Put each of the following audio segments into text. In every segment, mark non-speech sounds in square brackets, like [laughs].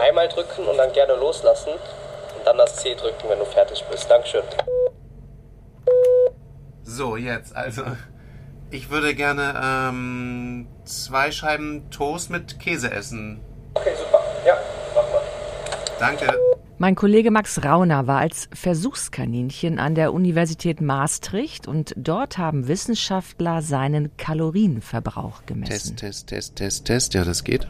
Einmal drücken und dann gerne loslassen und dann das C drücken, wenn du fertig bist. Dankeschön. So, jetzt, also ich würde gerne ähm, zwei Scheiben Toast mit Käse essen. Okay, super. Ja, mach mal. Danke. Mein Kollege Max Rauner war als Versuchskaninchen an der Universität Maastricht und dort haben Wissenschaftler seinen Kalorienverbrauch gemessen. Test, Test, Test, Test, Test. Ja, das geht.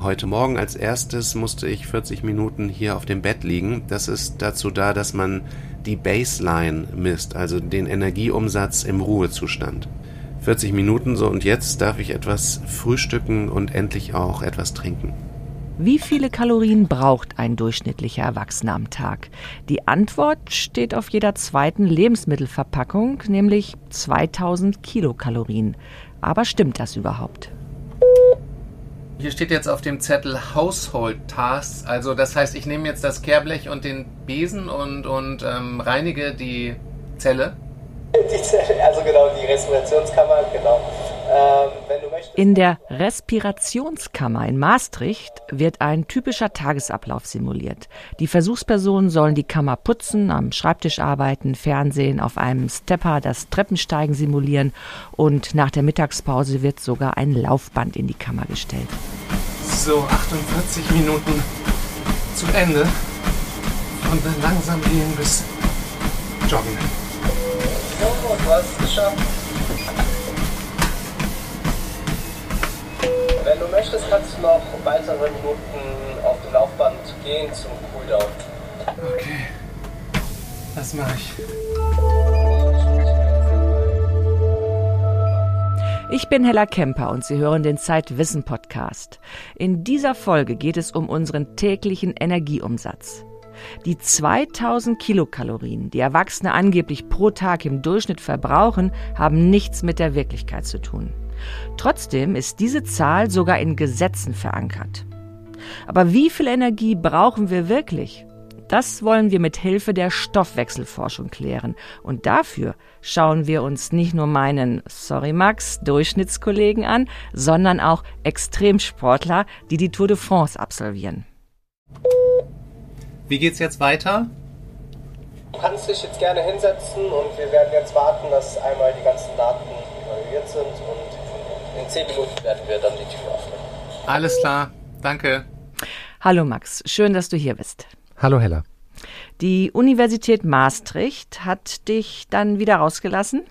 Heute Morgen als erstes musste ich 40 Minuten hier auf dem Bett liegen. Das ist dazu da, dass man die Baseline misst, also den Energieumsatz im Ruhezustand. 40 Minuten so und jetzt darf ich etwas frühstücken und endlich auch etwas trinken. Wie viele Kalorien braucht ein durchschnittlicher Erwachsener am Tag? Die Antwort steht auf jeder zweiten Lebensmittelverpackung, nämlich 2000 Kilokalorien. Aber stimmt das überhaupt? Hier steht jetzt auf dem Zettel Household Tasks. Also das heißt, ich nehme jetzt das Kehrblech und den Besen und, und ähm, reinige die Zelle. Die Zelle, also genau, die Respirationskammer, genau. In der Respirationskammer in Maastricht wird ein typischer Tagesablauf simuliert. Die Versuchspersonen sollen die Kammer putzen, am Schreibtisch arbeiten, Fernsehen, auf einem Stepper das Treppensteigen simulieren und nach der Mittagspause wird sogar ein Laufband in die Kammer gestellt. So, 48 Minuten zu Ende. Und dann langsam gehen bis Joggen. Oh, du hast es geschafft. Wenn du möchtest, kannst du noch weitere Minuten auf dem Laufband gehen zum Cooldown. Okay. Das mache ich. Ich bin Hella Kemper und Sie hören den Zeitwissen Podcast. In dieser Folge geht es um unseren täglichen Energieumsatz. Die 2000 Kilokalorien, die Erwachsene angeblich pro Tag im Durchschnitt verbrauchen, haben nichts mit der Wirklichkeit zu tun. Trotzdem ist diese Zahl sogar in Gesetzen verankert. Aber wie viel Energie brauchen wir wirklich? Das wollen wir mit Hilfe der Stoffwechselforschung klären. Und dafür schauen wir uns nicht nur meinen, sorry Max, Durchschnittskollegen an, sondern auch Extremsportler, die die Tour de France absolvieren. Wie geht's jetzt weiter? Du kannst dich jetzt gerne hinsetzen und wir werden jetzt warten, dass einmal die ganzen Daten evaluiert sind und in 10 Minuten werden wir dann die Tür öffnen. Alles klar. Danke. Hallo Max, schön, dass du hier bist. Hallo Hella. Die Universität Maastricht hat dich dann wieder rausgelassen?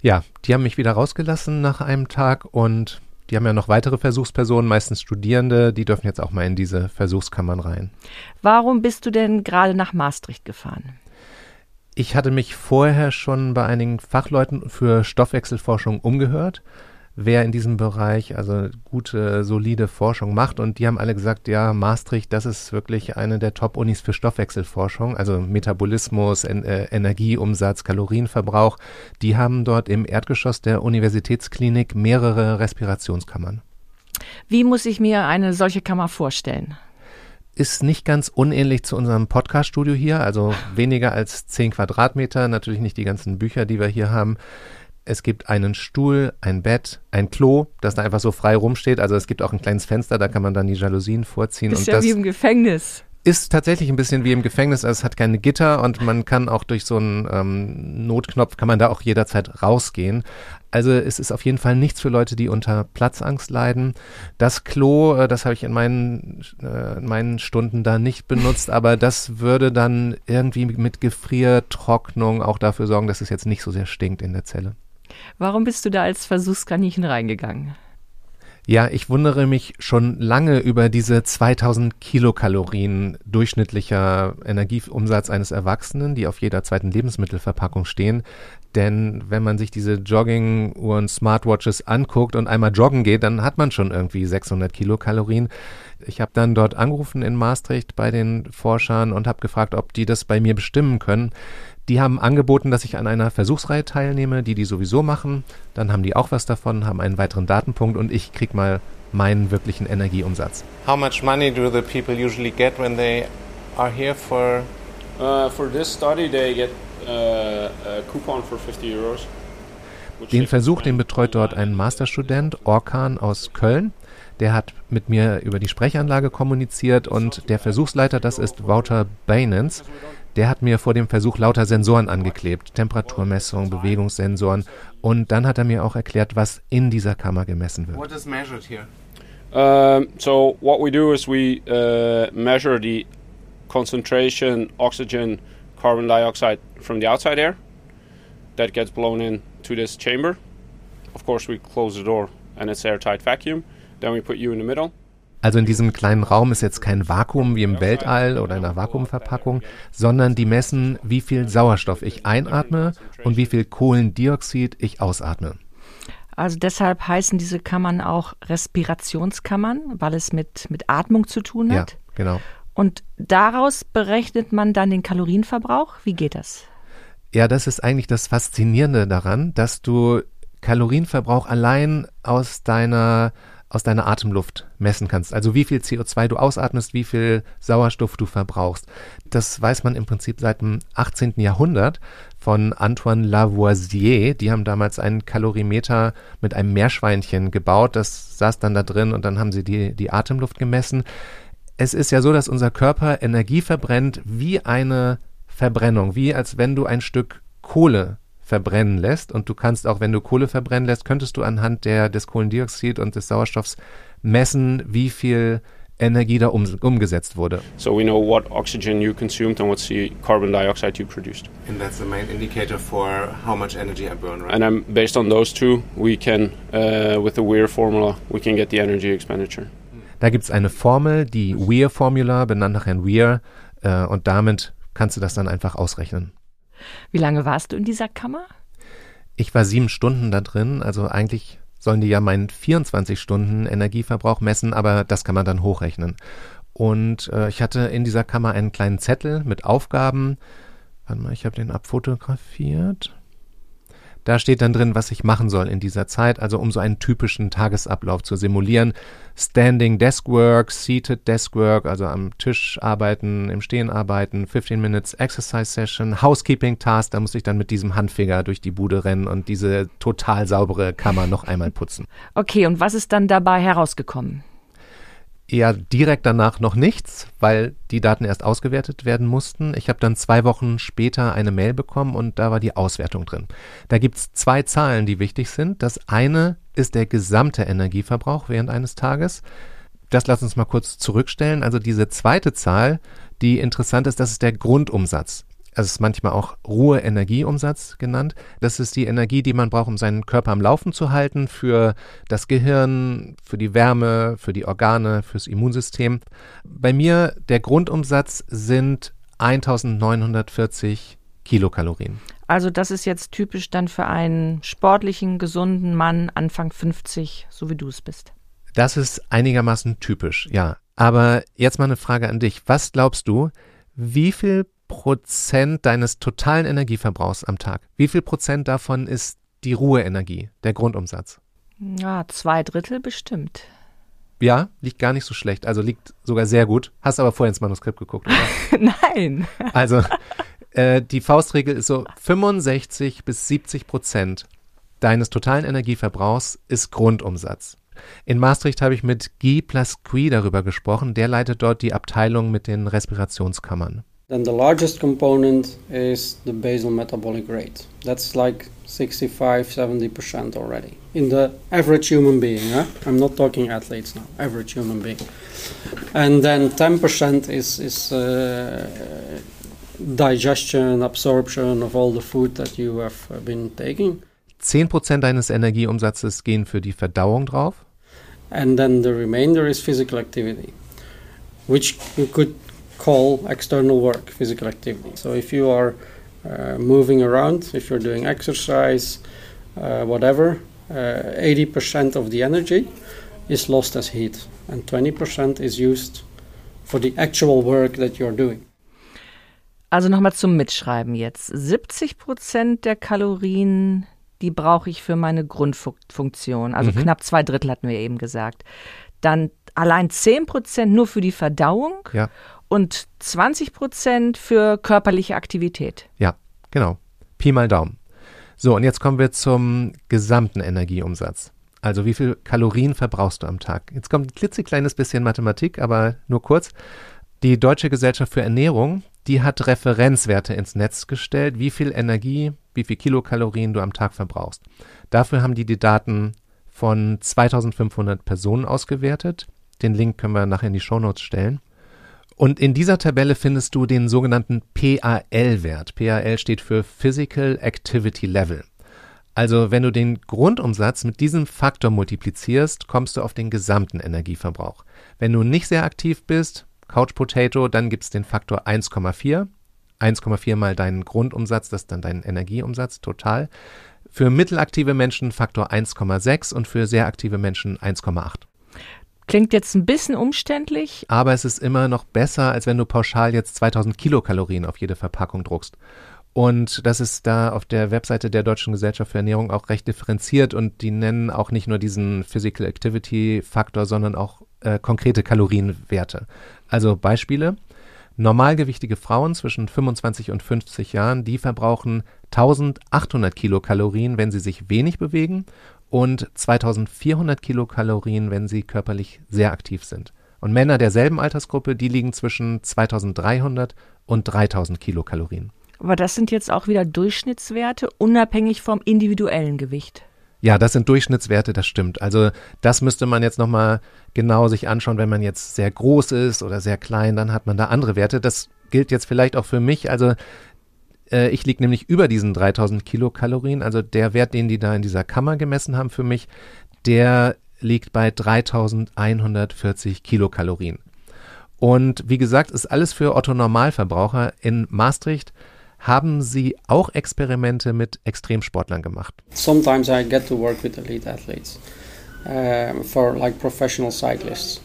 Ja, die haben mich wieder rausgelassen nach einem Tag und die haben ja noch weitere Versuchspersonen, meistens Studierende, die dürfen jetzt auch mal in diese Versuchskammern rein. Warum bist du denn gerade nach Maastricht gefahren? Ich hatte mich vorher schon bei einigen Fachleuten für Stoffwechselforschung umgehört, wer in diesem Bereich also gute, solide Forschung macht. Und die haben alle gesagt, ja, Maastricht, das ist wirklich eine der Top-Unis für Stoffwechselforschung, also Metabolismus, en äh, Energieumsatz, Kalorienverbrauch. Die haben dort im Erdgeschoss der Universitätsklinik mehrere Respirationskammern. Wie muss ich mir eine solche Kammer vorstellen? ist nicht ganz unähnlich zu unserem Podcast-Studio hier, also [laughs] weniger als 10 Quadratmeter, natürlich nicht die ganzen Bücher, die wir hier haben. Es gibt einen Stuhl, ein Bett, ein Klo, das da einfach so frei rumsteht. Also es gibt auch ein kleines Fenster, da kann man dann die Jalousien vorziehen. Ist und ja das wie im Gefängnis. ist tatsächlich ein bisschen wie im Gefängnis. Also es hat keine Gitter und man kann auch durch so einen ähm, Notknopf, kann man da auch jederzeit rausgehen. Also es ist auf jeden Fall nichts für Leute, die unter Platzangst leiden. Das Klo, äh, das habe ich in meinen, äh, in meinen Stunden da nicht benutzt, aber das würde dann irgendwie mit Gefriertrocknung auch dafür sorgen, dass es jetzt nicht so sehr stinkt in der Zelle. Warum bist du da als Versuchskaninchen reingegangen? Ja, ich wundere mich schon lange über diese 2000 Kilokalorien durchschnittlicher Energieumsatz eines Erwachsenen, die auf jeder zweiten Lebensmittelverpackung stehen. Denn wenn man sich diese Jogging-Uhren, Smartwatches anguckt und einmal joggen geht, dann hat man schon irgendwie 600 Kilokalorien. Ich habe dann dort angerufen in Maastricht bei den Forschern und habe gefragt, ob die das bei mir bestimmen können. Die haben angeboten, dass ich an einer Versuchsreihe teilnehme, die die sowieso machen. Dann haben die auch was davon, haben einen weiteren Datenpunkt und ich krieg mal meinen wirklichen Energieumsatz. How much money do the people usually get when they are here for Uh, for this study, they get uh, a coupon for 50 euros. Den Versuch, den betreut dort ein Masterstudent, Orkan aus Köln. Der hat mit mir über die Sprechanlage kommuniziert und der Versuchsleiter, das ist Wouter Bainens, der hat mir vor dem Versuch lauter Sensoren angeklebt, Temperaturmessung, Bewegungssensoren und dann hat er mir auch erklärt, was in dieser Kammer gemessen wird. What is measured here? Um, so what we do is we uh, measure the concentration oxygen carbon dioxide from the outside air that gets blown in to this chamber. Of course, we close the door and it's airtight vacuum. Then we put you in the middle. Also in diesem kleinen Raum ist jetzt kein Vakuum wie im Weltall oder in einer Vakuumverpackung, sondern die messen, wie viel Sauerstoff ich einatme und wie viel Kohlendioxid ich ausatme. Also deshalb heißen diese Kammern auch Respirationskammern, weil es mit, mit Atmung zu tun hat. Ja, genau. Und daraus berechnet man dann den Kalorienverbrauch. Wie geht das? Ja, das ist eigentlich das Faszinierende daran, dass du Kalorienverbrauch allein aus deiner aus deiner Atemluft messen kannst. Also wie viel CO2 du ausatmest, wie viel Sauerstoff du verbrauchst. Das weiß man im Prinzip seit dem 18. Jahrhundert von Antoine Lavoisier. Die haben damals einen Kalorimeter mit einem Meerschweinchen gebaut. Das saß dann da drin und dann haben sie die, die Atemluft gemessen. Es ist ja so, dass unser Körper Energie verbrennt wie eine Verbrennung, wie als wenn du ein Stück Kohle verbrennen lässt. Und du kannst auch, wenn du Kohle verbrennen lässt, könntest du anhand der, des Kohlendioxid und des Sauerstoffs messen, wie viel Energie da um, umgesetzt wurde. So we know what oxygen you consumed and what carbon dioxide you produced. And that's the main indicator for how much energy I burn, right? And then based on those two, we can, uh, with the Weir formula, we can get the energy expenditure. Da gibt es eine Formel, die Weir-Formula, benannt nach Herrn Weir, äh, und damit kannst du das dann einfach ausrechnen. Wie lange warst du in dieser Kammer? Ich war sieben Stunden da drin, also eigentlich sollen die ja meinen 24 Stunden Energieverbrauch messen, aber das kann man dann hochrechnen. Und äh, ich hatte in dieser Kammer einen kleinen Zettel mit Aufgaben. Warte mal, ich habe den abfotografiert. Da steht dann drin, was ich machen soll in dieser Zeit, also um so einen typischen Tagesablauf zu simulieren. Standing Desk Work, Seated Desk Work, also am Tisch arbeiten, im Stehen arbeiten, 15 Minutes Exercise Session, Housekeeping Task, da muss ich dann mit diesem Handfinger durch die Bude rennen und diese total saubere Kammer noch einmal putzen. Okay, und was ist dann dabei herausgekommen? Eher direkt danach noch nichts, weil die Daten erst ausgewertet werden mussten. Ich habe dann zwei Wochen später eine Mail bekommen und da war die Auswertung drin. Da gibt es zwei Zahlen, die wichtig sind. Das eine ist der gesamte Energieverbrauch während eines Tages. Das lass uns mal kurz zurückstellen. Also diese zweite Zahl, die interessant ist, das ist der Grundumsatz es ist manchmal auch Ruhe-Energieumsatz genannt. Das ist die Energie, die man braucht, um seinen Körper am Laufen zu halten, für das Gehirn, für die Wärme, für die Organe, fürs Immunsystem. Bei mir, der Grundumsatz sind 1940 Kilokalorien. Also das ist jetzt typisch dann für einen sportlichen, gesunden Mann Anfang 50, so wie du es bist. Das ist einigermaßen typisch, ja. Aber jetzt mal eine Frage an dich. Was glaubst du, wie viel Prozent deines totalen Energieverbrauchs am Tag? Wie viel Prozent davon ist die Ruheenergie, der Grundumsatz? Ja, zwei Drittel bestimmt. Ja, liegt gar nicht so schlecht. Also liegt sogar sehr gut. Hast aber vorher ins Manuskript geguckt, oder? [laughs] Nein. Also äh, die Faustregel ist so 65 bis 70 Prozent deines totalen Energieverbrauchs ist Grundumsatz. In Maastricht habe ich mit Guy Plasqui darüber gesprochen. Der leitet dort die Abteilung mit den Respirationskammern. Then the largest component is the basal metabolic rate. That's like 65 70% already in the average human being. Huh? I'm not talking athletes now, average human being. And then 10% is, is uh, digestion, absorption of all the food that you have uh, been taking. 10% deines Energieumsatzes gehen für die Verdauung drauf. And then the remainder is physical activity, which you could call external work, physical activity. So if you are uh, moving around, if you're doing exercise, uh, whatever, 80% uh, of the energy is lost as heat, and 20% is used for the actual work that you're doing. Also nochmal zum Mitschreiben jetzt. 70 Prozent der Kalorien, die brauche ich für meine Grundfunktion. Also mhm. knapp zwei Drittel hatten wir eben gesagt. Dann allein 10 Prozent nur für die Verdauung. Ja und 20 Prozent für körperliche Aktivität. Ja, genau. Pi mal Daumen. So, und jetzt kommen wir zum gesamten Energieumsatz. Also wie viel Kalorien verbrauchst du am Tag? Jetzt kommt ein klitzekleines bisschen Mathematik, aber nur kurz. Die Deutsche Gesellschaft für Ernährung, die hat Referenzwerte ins Netz gestellt, wie viel Energie, wie viel Kilokalorien du am Tag verbrauchst. Dafür haben die die Daten von 2500 Personen ausgewertet. Den Link können wir nachher in die Shownotes stellen. Und in dieser Tabelle findest du den sogenannten PAL-Wert. PAL steht für Physical Activity Level. Also wenn du den Grundumsatz mit diesem Faktor multiplizierst, kommst du auf den gesamten Energieverbrauch. Wenn du nicht sehr aktiv bist, Couch Potato, dann gibt es den Faktor 1,4. 1,4 mal deinen Grundumsatz, das ist dann dein Energieumsatz total. Für mittelaktive Menschen Faktor 1,6 und für sehr aktive Menschen 1,8. Klingt jetzt ein bisschen umständlich. Aber es ist immer noch besser, als wenn du pauschal jetzt 2000 Kilokalorien auf jede Verpackung druckst. Und das ist da auf der Webseite der Deutschen Gesellschaft für Ernährung auch recht differenziert und die nennen auch nicht nur diesen Physical Activity Faktor, sondern auch äh, konkrete Kalorienwerte. Also Beispiele. Normalgewichtige Frauen zwischen 25 und 50 Jahren, die verbrauchen 1800 Kilokalorien, wenn sie sich wenig bewegen und 2400 Kilokalorien, wenn sie körperlich sehr aktiv sind. Und Männer derselben Altersgruppe, die liegen zwischen 2300 und 3000 Kilokalorien. Aber das sind jetzt auch wieder Durchschnittswerte, unabhängig vom individuellen Gewicht. Ja, das sind Durchschnittswerte, das stimmt. Also das müsste man jetzt nochmal genau sich anschauen, wenn man jetzt sehr groß ist oder sehr klein, dann hat man da andere Werte. Das gilt jetzt vielleicht auch für mich. Also äh, ich liege nämlich über diesen 3000 Kilokalorien. Also der Wert, den die da in dieser Kammer gemessen haben für mich, der liegt bei 3140 Kilokalorien. Und wie gesagt, ist alles für Otto Normalverbraucher. In Maastricht haben Sie auch Experimente mit Extremsportlern gemacht? Sometimes I get to work with elite athletes uh, for like professional cyclists.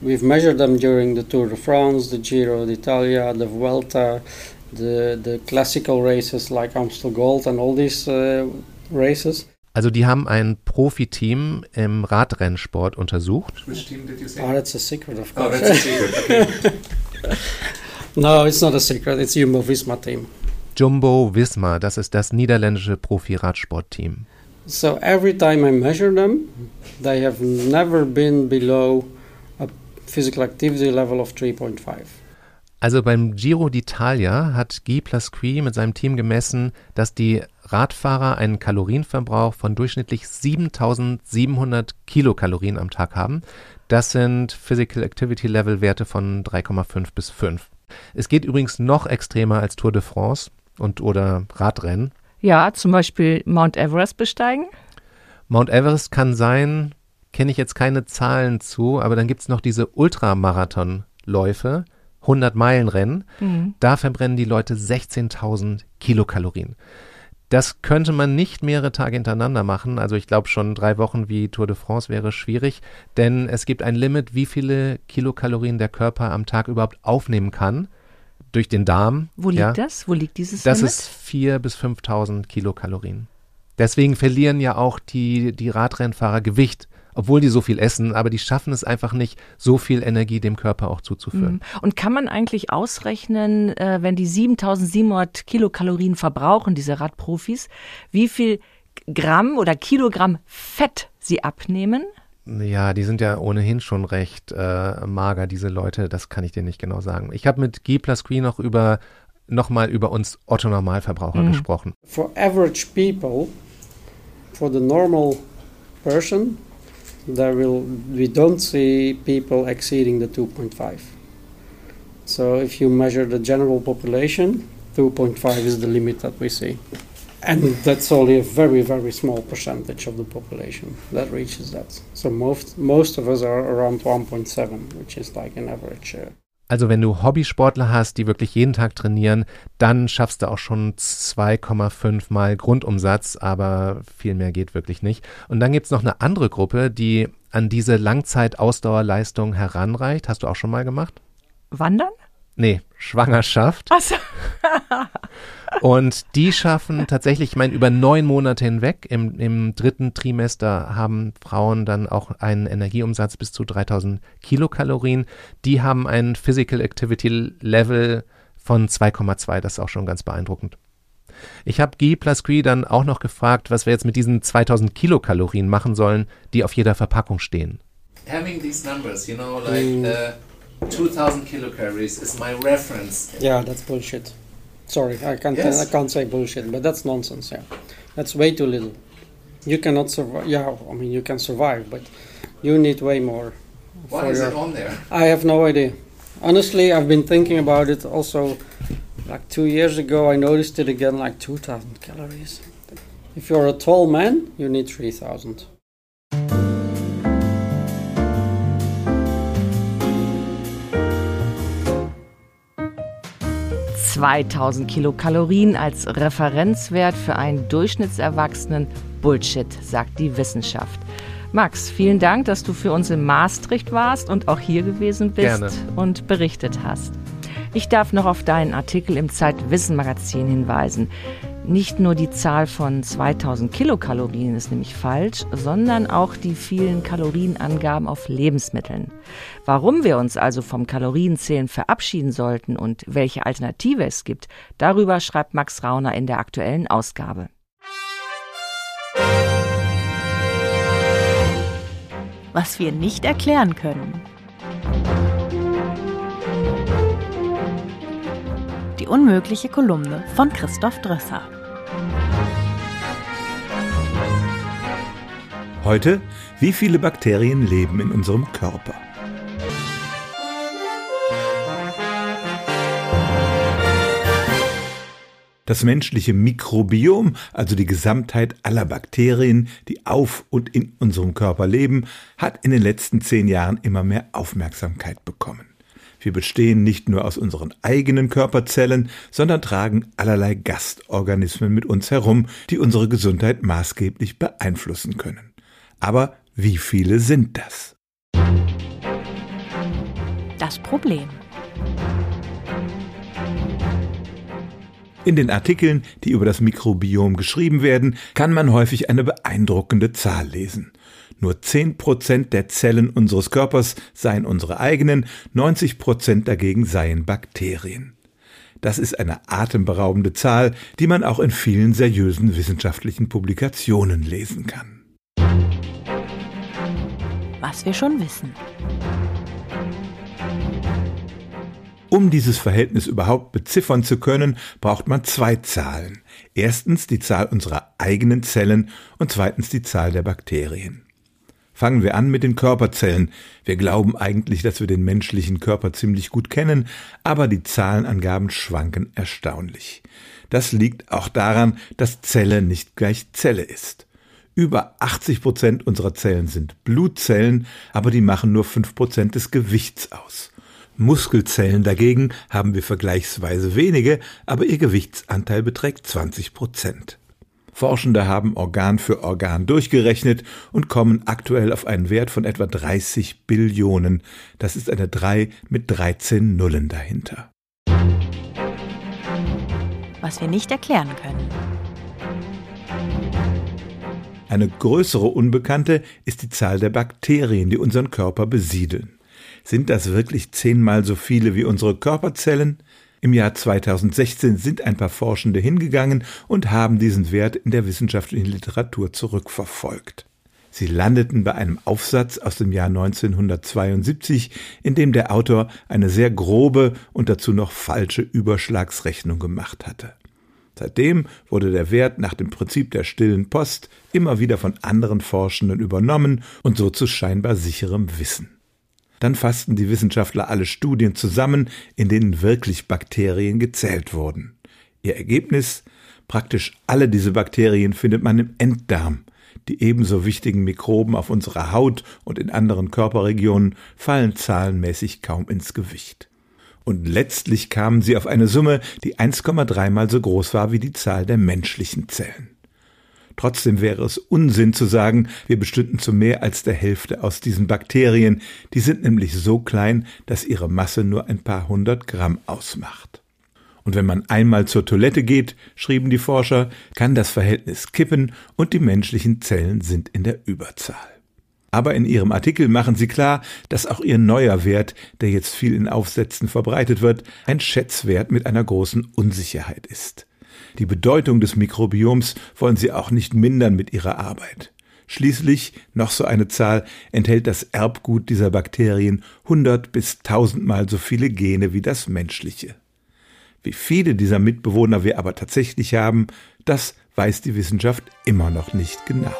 We've measured them during the Tour de France, the Giro d'Italia, the Vuelta, the, the classical races like Amstel Gold and all these uh, races. Also die haben ein Profiteam im Radrennsport untersucht. Which team did you say? Oh, that's a secret, of course. Oh, that's a secret. [laughs] Okay. No, it's not a secret. It's Jumbo Visma team. Jumbo Visma, das ist das niederländische Profi-Radsport-Team. So every time I measure them, they have never been below a physical activity level of 3.5. Also beim Giro d'Italia hat Guy Plasqui mit seinem Team gemessen, dass die Radfahrer einen Kalorienverbrauch von durchschnittlich 7700 Kilokalorien am Tag haben. Das sind Physical Activity Level Werte von 3,5 bis 5. Es geht übrigens noch extremer als Tour de France und oder Radrennen. Ja, zum Beispiel Mount Everest besteigen. Mount Everest kann sein, kenne ich jetzt keine Zahlen zu, aber dann gibt es noch diese Ultramarathonläufe, 100 Meilen Rennen. Mhm. Da verbrennen die Leute 16.000 Kilokalorien. Das könnte man nicht mehrere Tage hintereinander machen. Also ich glaube schon drei Wochen wie Tour de France wäre schwierig, denn es gibt ein Limit, wie viele Kilokalorien der Körper am Tag überhaupt aufnehmen kann durch den Darm. Wo liegt ja. das? Wo liegt dieses Das Limit? ist 4.000 bis 5.000 Kilokalorien. Deswegen verlieren ja auch die, die Radrennfahrer Gewicht obwohl die so viel essen, aber die schaffen es einfach nicht, so viel Energie dem Körper auch zuzuführen. Mhm. Und kann man eigentlich ausrechnen, äh, wenn die 7700 Kilokalorien verbrauchen, diese Radprofis, wie viel Gramm oder Kilogramm Fett sie abnehmen? Ja, die sind ja ohnehin schon recht äh, mager, diese Leute. Das kann ich dir nicht genau sagen. Ich habe mit Guy Plasqui noch über nochmal über uns Otto Normalverbraucher mhm. gesprochen. For average people, for the normal person, there will we don't see people exceeding the 2.5. So if you measure the general population, 2.5 is the limit that we see. And that's only a very, very small percentage of the population that reaches that. So most, most of us are around 1.7, which is like an average. Uh, Also wenn du Hobbysportler hast, die wirklich jeden Tag trainieren, dann schaffst du auch schon 2,5 mal Grundumsatz, aber viel mehr geht wirklich nicht. Und dann gibt's noch eine andere Gruppe, die an diese Langzeitausdauerleistung heranreicht. Hast du auch schon mal gemacht? Wandern? Nee, Schwangerschaft. Ach so. [laughs] und die schaffen tatsächlich, ich meine, über neun Monate hinweg, im, im dritten Trimester haben Frauen dann auch einen Energieumsatz bis zu 3000 Kilokalorien. Die haben ein Physical Activity Level von 2,2, das ist auch schon ganz beeindruckend. Ich habe Guy Plasqui dann auch noch gefragt, was wir jetzt mit diesen 2000 Kilokalorien machen sollen, die auf jeder Verpackung stehen. Having these numbers, you know, like mm. uh, 2000 kilocalories is my reference. Yeah, that's bullshit. Sorry, I can't, yes. I can't say bullshit, but that's nonsense, yeah. That's way too little. You cannot survive. Yeah, I mean, you can survive, but you need way more. Why is your, it on there? I have no idea. Honestly, I've been thinking about it also like two years ago. I noticed it again, like 2000 calories. If you're a tall man, you need 3000. 2000 Kilokalorien als Referenzwert für einen Durchschnittserwachsenen Bullshit, sagt die Wissenschaft. Max, vielen Dank, dass du für uns in Maastricht warst und auch hier gewesen bist Gerne. und berichtet hast. Ich darf noch auf deinen Artikel im Zeitwissen Magazin hinweisen. Nicht nur die Zahl von 2000 Kilokalorien ist nämlich falsch, sondern auch die vielen Kalorienangaben auf Lebensmitteln. Warum wir uns also vom Kalorienzählen verabschieden sollten und welche Alternative es gibt, darüber schreibt Max Rauner in der aktuellen Ausgabe. Was wir nicht erklären können. Die unmögliche Kolumne von Christoph Drösser. Heute, wie viele Bakterien leben in unserem Körper? Das menschliche Mikrobiom, also die Gesamtheit aller Bakterien, die auf und in unserem Körper leben, hat in den letzten zehn Jahren immer mehr Aufmerksamkeit bekommen. Wir bestehen nicht nur aus unseren eigenen Körperzellen, sondern tragen allerlei Gastorganismen mit uns herum, die unsere Gesundheit maßgeblich beeinflussen können. Aber wie viele sind das? Das Problem. In den Artikeln, die über das Mikrobiom geschrieben werden, kann man häufig eine beeindruckende Zahl lesen. Nur 10% der Zellen unseres Körpers seien unsere eigenen, 90% dagegen seien Bakterien. Das ist eine atemberaubende Zahl, die man auch in vielen seriösen wissenschaftlichen Publikationen lesen kann. Was wir schon wissen. Um dieses Verhältnis überhaupt beziffern zu können, braucht man zwei Zahlen. Erstens die Zahl unserer eigenen Zellen und zweitens die Zahl der Bakterien. Fangen wir an mit den Körperzellen. Wir glauben eigentlich, dass wir den menschlichen Körper ziemlich gut kennen, aber die Zahlenangaben schwanken erstaunlich. Das liegt auch daran, dass Zelle nicht gleich Zelle ist. Über 80 Prozent unserer Zellen sind Blutzellen, aber die machen nur 5 Prozent des Gewichts aus. Muskelzellen dagegen haben wir vergleichsweise wenige, aber ihr Gewichtsanteil beträgt 20 Prozent. Forschende haben Organ für Organ durchgerechnet und kommen aktuell auf einen Wert von etwa 30 Billionen. Das ist eine 3 mit 13 Nullen dahinter. Was wir nicht erklären können. Eine größere Unbekannte ist die Zahl der Bakterien, die unseren Körper besiedeln. Sind das wirklich zehnmal so viele wie unsere Körperzellen? Im Jahr 2016 sind ein paar Forschende hingegangen und haben diesen Wert in der wissenschaftlichen Literatur zurückverfolgt. Sie landeten bei einem Aufsatz aus dem Jahr 1972, in dem der Autor eine sehr grobe und dazu noch falsche Überschlagsrechnung gemacht hatte. Seitdem wurde der Wert nach dem Prinzip der stillen Post immer wieder von anderen Forschenden übernommen und so zu scheinbar sicherem Wissen. Dann fassten die Wissenschaftler alle Studien zusammen, in denen wirklich Bakterien gezählt wurden. Ihr Ergebnis? Praktisch alle diese Bakterien findet man im Enddarm. Die ebenso wichtigen Mikroben auf unserer Haut und in anderen Körperregionen fallen zahlenmäßig kaum ins Gewicht. Und letztlich kamen sie auf eine Summe, die 1,3 mal so groß war wie die Zahl der menschlichen Zellen. Trotzdem wäre es Unsinn zu sagen, wir bestünden zu mehr als der Hälfte aus diesen Bakterien. Die sind nämlich so klein, dass ihre Masse nur ein paar hundert Gramm ausmacht. Und wenn man einmal zur Toilette geht, schrieben die Forscher, kann das Verhältnis kippen und die menschlichen Zellen sind in der Überzahl. Aber in ihrem Artikel machen sie klar, dass auch ihr neuer Wert, der jetzt viel in Aufsätzen verbreitet wird, ein Schätzwert mit einer großen Unsicherheit ist. Die Bedeutung des Mikrobioms wollen sie auch nicht mindern mit ihrer Arbeit. Schließlich, noch so eine Zahl, enthält das Erbgut dieser Bakterien 100 bis 1000 Mal so viele Gene wie das menschliche. Wie viele dieser Mitbewohner wir aber tatsächlich haben, das weiß die Wissenschaft immer noch nicht genau.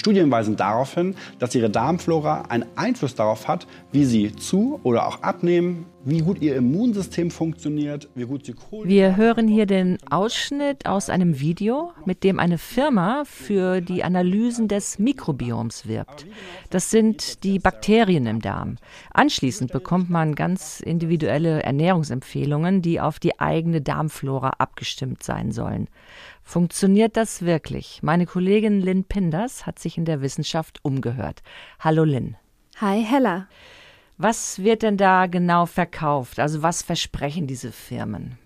Studien weisen darauf hin, dass ihre Darmflora einen Einfluss darauf hat, wie sie zu oder auch abnehmen, wie gut ihr Immunsystem funktioniert, wie gut sie Kohlenhydrate Wir hören hier den Ausschnitt aus einem Video, mit dem eine Firma für die Analysen des Mikrobioms wirbt. Das sind die Bakterien im Darm. Anschließend bekommt man ganz individuelle Ernährungsempfehlungen, die auf die eigene Darmflora abgestimmt sein sollen. Funktioniert das wirklich? Meine Kollegin Lynn Pinders hat sich in der Wissenschaft umgehört. Hallo Lynn. Hi Hella. Was wird denn da genau verkauft? Also was versprechen diese Firmen?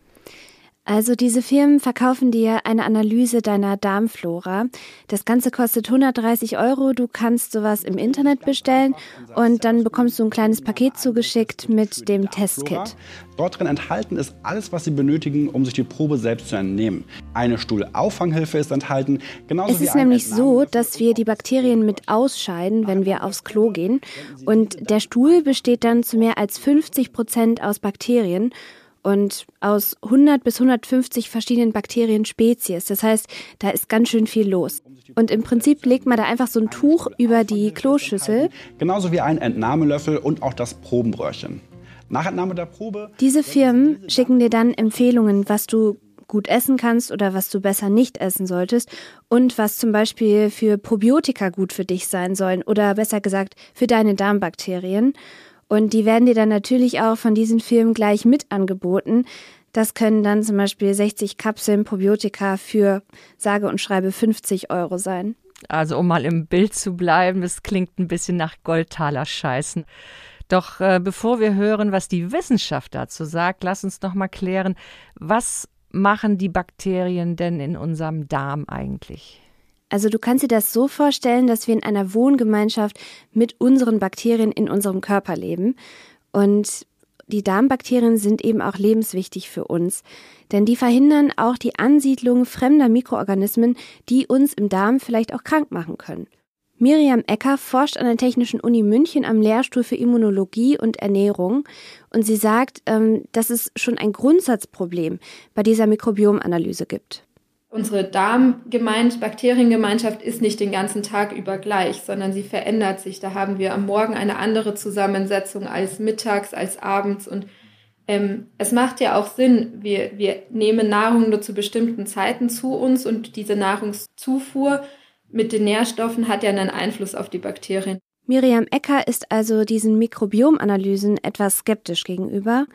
Also diese Firmen verkaufen dir eine Analyse deiner Darmflora. Das Ganze kostet 130 Euro. Du kannst sowas im Internet bestellen und dann bekommst du ein kleines Paket zugeschickt mit dem Testkit. Dort drin enthalten ist alles, was Sie benötigen, um sich die Probe selbst zu entnehmen. Eine Stuhlauffanghilfe ist enthalten. Genauso es ist nämlich so, dass wir die Bakterien mit ausscheiden, wenn wir aufs Klo gehen. Und der Stuhl besteht dann zu mehr als 50 Prozent aus Bakterien und aus 100 bis 150 verschiedenen Bakterienspezies. Das heißt, da ist ganz schön viel los. Und im Prinzip legt man da einfach so ein Tuch über die Kloschüssel. Genauso wie ein Entnahmelöffel und auch das Probenröhrchen. Nach Entnahme der Probe. Diese Firmen schicken dir dann Empfehlungen, was du gut essen kannst oder was du besser nicht essen solltest und was zum Beispiel für Probiotika gut für dich sein sollen oder besser gesagt für deine Darmbakterien. Und die werden dir dann natürlich auch von diesen Firmen gleich mit angeboten. Das können dann zum Beispiel 60 Kapseln Probiotika für sage und schreibe 50 Euro sein. Also um mal im Bild zu bleiben, das klingt ein bisschen nach Goldtaler Scheißen. Doch äh, bevor wir hören, was die Wissenschaft dazu sagt, lass uns noch mal klären, was machen die Bakterien denn in unserem Darm eigentlich? Also du kannst dir das so vorstellen, dass wir in einer Wohngemeinschaft mit unseren Bakterien in unserem Körper leben. Und die Darmbakterien sind eben auch lebenswichtig für uns, denn die verhindern auch die Ansiedlung fremder Mikroorganismen, die uns im Darm vielleicht auch krank machen können. Miriam Ecker forscht an der Technischen Uni München am Lehrstuhl für Immunologie und Ernährung und sie sagt, ähm, dass es schon ein Grundsatzproblem bei dieser Mikrobiomanalyse gibt. Unsere Darmgemeinschaft, Bakteriengemeinschaft ist nicht den ganzen Tag über gleich, sondern sie verändert sich. Da haben wir am Morgen eine andere Zusammensetzung als mittags, als abends. Und ähm, es macht ja auch Sinn, wir, wir nehmen Nahrung nur zu bestimmten Zeiten zu uns und diese Nahrungszufuhr mit den Nährstoffen hat ja einen Einfluss auf die Bakterien. Miriam Ecker ist also diesen Mikrobiomanalysen etwas skeptisch gegenüber.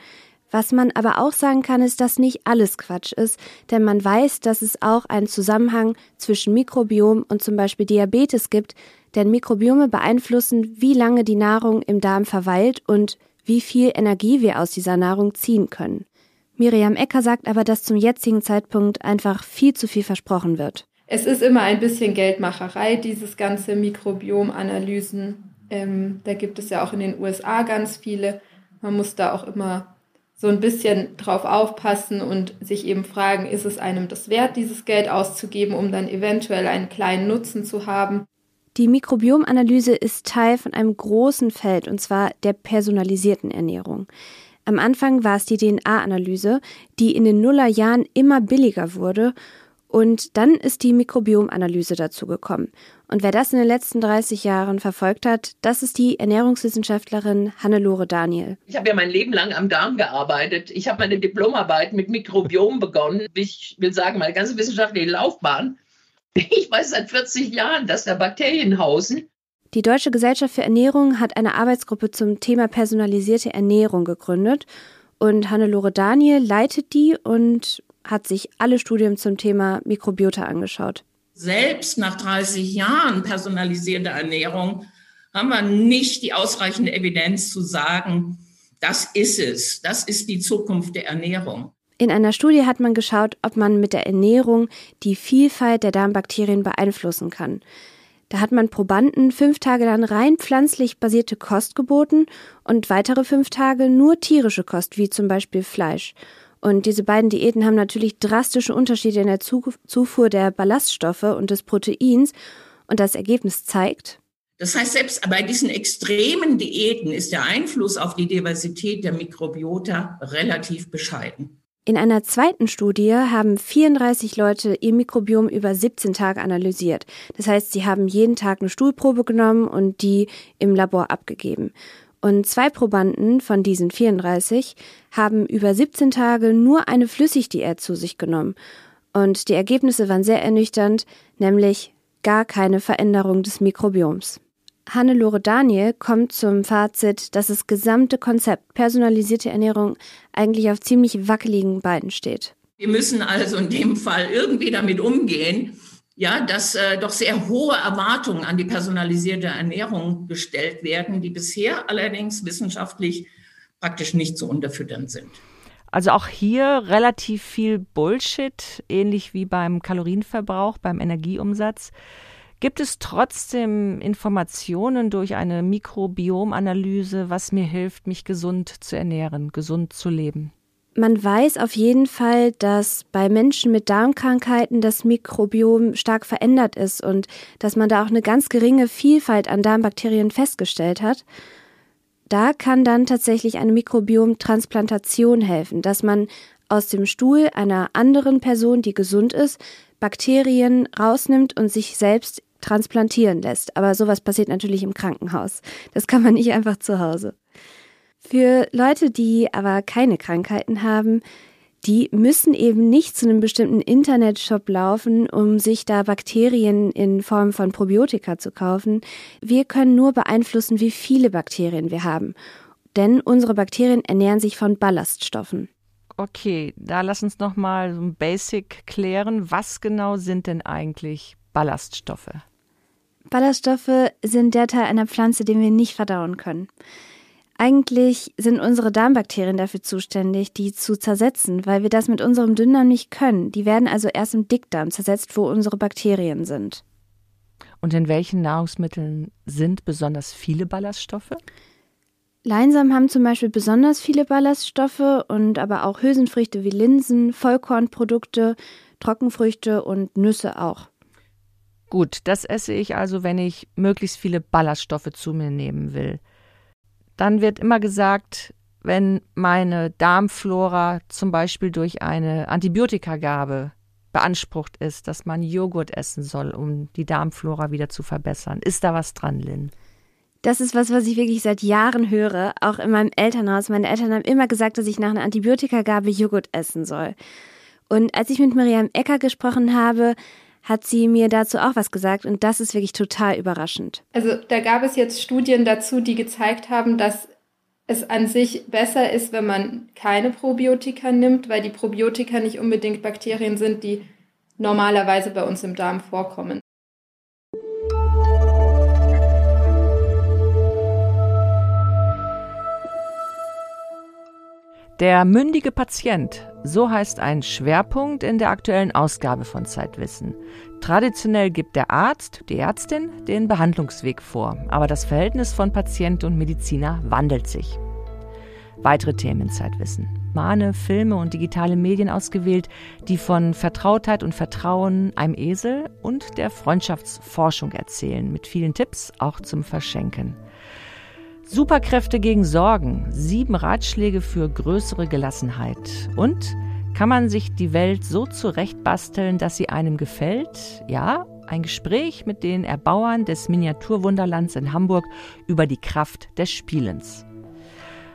Was man aber auch sagen kann, ist, dass nicht alles Quatsch ist, denn man weiß, dass es auch einen Zusammenhang zwischen Mikrobiom und zum Beispiel Diabetes gibt, denn Mikrobiome beeinflussen, wie lange die Nahrung im Darm verweilt und wie viel Energie wir aus dieser Nahrung ziehen können. Miriam Ecker sagt aber, dass zum jetzigen Zeitpunkt einfach viel zu viel versprochen wird. Es ist immer ein bisschen Geldmacherei, dieses ganze Mikrobiomanalysen. Ähm, da gibt es ja auch in den USA ganz viele. Man muss da auch immer so ein bisschen drauf aufpassen und sich eben fragen, ist es einem das wert, dieses Geld auszugeben, um dann eventuell einen kleinen Nutzen zu haben. Die Mikrobiomanalyse ist Teil von einem großen Feld, und zwar der personalisierten Ernährung. Am Anfang war es die DNA-Analyse, die in den Nullerjahren immer billiger wurde und dann ist die Mikrobiomanalyse dazu gekommen. Und wer das in den letzten 30 Jahren verfolgt hat, das ist die Ernährungswissenschaftlerin Hannelore Daniel. Ich habe ja mein Leben lang am Darm gearbeitet. Ich habe meine Diplomarbeit mit Mikrobiom begonnen. Ich will sagen, meine ganze wissenschaftliche Laufbahn. Ich weiß seit 40 Jahren, dass da Bakterien hausen. Die Deutsche Gesellschaft für Ernährung hat eine Arbeitsgruppe zum Thema personalisierte Ernährung gegründet. Und Hannelore Daniel leitet die und hat sich alle Studien zum Thema Mikrobiota angeschaut. Selbst nach 30 Jahren personalisierter Ernährung haben wir nicht die ausreichende Evidenz zu sagen, das ist es, das ist die Zukunft der Ernährung. In einer Studie hat man geschaut, ob man mit der Ernährung die Vielfalt der Darmbakterien beeinflussen kann. Da hat man Probanden fünf Tage lang rein pflanzlich basierte Kost geboten und weitere fünf Tage nur tierische Kost, wie zum Beispiel Fleisch. Und diese beiden Diäten haben natürlich drastische Unterschiede in der Zufuhr der Ballaststoffe und des Proteins. Und das Ergebnis zeigt, das heißt, selbst bei diesen extremen Diäten ist der Einfluss auf die Diversität der Mikrobiota relativ bescheiden. In einer zweiten Studie haben 34 Leute ihr Mikrobiom über 17 Tage analysiert. Das heißt, sie haben jeden Tag eine Stuhlprobe genommen und die im Labor abgegeben. Und zwei Probanden von diesen 34 haben über 17 Tage nur eine Flüssigdiät zu sich genommen. Und die Ergebnisse waren sehr ernüchternd, nämlich gar keine Veränderung des Mikrobioms. Hannelore Daniel kommt zum Fazit, dass das gesamte Konzept personalisierte Ernährung eigentlich auf ziemlich wackeligen Beinen steht. Wir müssen also in dem Fall irgendwie damit umgehen, ja, dass äh, doch sehr hohe Erwartungen an die personalisierte Ernährung gestellt werden, die bisher allerdings wissenschaftlich praktisch nicht zu unterfüttern sind. Also auch hier relativ viel Bullshit, ähnlich wie beim Kalorienverbrauch, beim Energieumsatz. Gibt es trotzdem Informationen durch eine Mikrobiomanalyse, was mir hilft, mich gesund zu ernähren, gesund zu leben? Man weiß auf jeden Fall, dass bei Menschen mit Darmkrankheiten das Mikrobiom stark verändert ist und dass man da auch eine ganz geringe Vielfalt an Darmbakterien festgestellt hat. Da kann dann tatsächlich eine Mikrobiomtransplantation helfen, dass man aus dem Stuhl einer anderen Person, die gesund ist, Bakterien rausnimmt und sich selbst transplantieren lässt. Aber sowas passiert natürlich im Krankenhaus. Das kann man nicht einfach zu Hause. Für Leute, die aber keine Krankheiten haben, die müssen eben nicht zu einem bestimmten Internetshop laufen, um sich da Bakterien in Form von Probiotika zu kaufen. Wir können nur beeinflussen, wie viele Bakterien wir haben. Denn unsere Bakterien ernähren sich von Ballaststoffen. Okay, da lass uns noch mal so ein Basic klären. Was genau sind denn eigentlich Ballaststoffe? Ballaststoffe sind der Teil einer Pflanze, den wir nicht verdauen können. Eigentlich sind unsere Darmbakterien dafür zuständig, die zu zersetzen, weil wir das mit unserem Dünndarm nicht können. Die werden also erst im Dickdarm zersetzt, wo unsere Bakterien sind. Und in welchen Nahrungsmitteln sind besonders viele Ballaststoffe? Leinsamen haben zum Beispiel besonders viele Ballaststoffe und aber auch Hülsenfrüchte wie Linsen, Vollkornprodukte, Trockenfrüchte und Nüsse auch. Gut, das esse ich also, wenn ich möglichst viele Ballaststoffe zu mir nehmen will. Dann wird immer gesagt, wenn meine Darmflora zum Beispiel durch eine Antibiotikagabe beansprucht ist, dass man Joghurt essen soll, um die Darmflora wieder zu verbessern. Ist da was dran, Lynn? Das ist was, was ich wirklich seit Jahren höre, auch in meinem Elternhaus. Meine Eltern haben immer gesagt, dass ich nach einer Antibiotikagabe Joghurt essen soll. Und als ich mit Miriam Ecker gesprochen habe, hat sie mir dazu auch was gesagt und das ist wirklich total überraschend. Also da gab es jetzt Studien dazu, die gezeigt haben, dass es an sich besser ist, wenn man keine Probiotika nimmt, weil die Probiotika nicht unbedingt Bakterien sind, die normalerweise bei uns im Darm vorkommen. Der mündige Patient, so heißt ein Schwerpunkt in der aktuellen Ausgabe von Zeitwissen. Traditionell gibt der Arzt, die Ärztin, den Behandlungsweg vor, aber das Verhältnis von Patient und Mediziner wandelt sich. Weitere Themen in Zeitwissen. Mahne, Filme und digitale Medien ausgewählt, die von Vertrautheit und Vertrauen, einem Esel und der Freundschaftsforschung erzählen, mit vielen Tipps auch zum Verschenken. Superkräfte gegen Sorgen, sieben Ratschläge für größere Gelassenheit. Und kann man sich die Welt so zurechtbasteln, dass sie einem gefällt? Ja, ein Gespräch mit den Erbauern des Miniaturwunderlands in Hamburg über die Kraft des Spielens.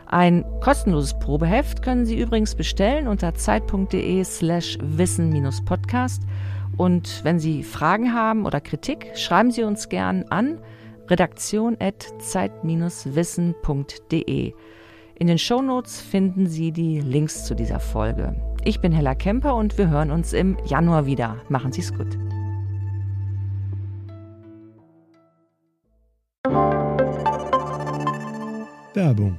Ein kostenloses Probeheft können Sie übrigens bestellen unter zeit.de slash wissen-podcast. Und wenn Sie Fragen haben oder Kritik, schreiben Sie uns gern an redaktion.zeit-wissen.de. In den Shownotes finden Sie die Links zu dieser Folge. Ich bin Hella Kemper und wir hören uns im Januar wieder. Machen Sie es gut. Werbung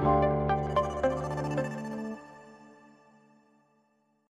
you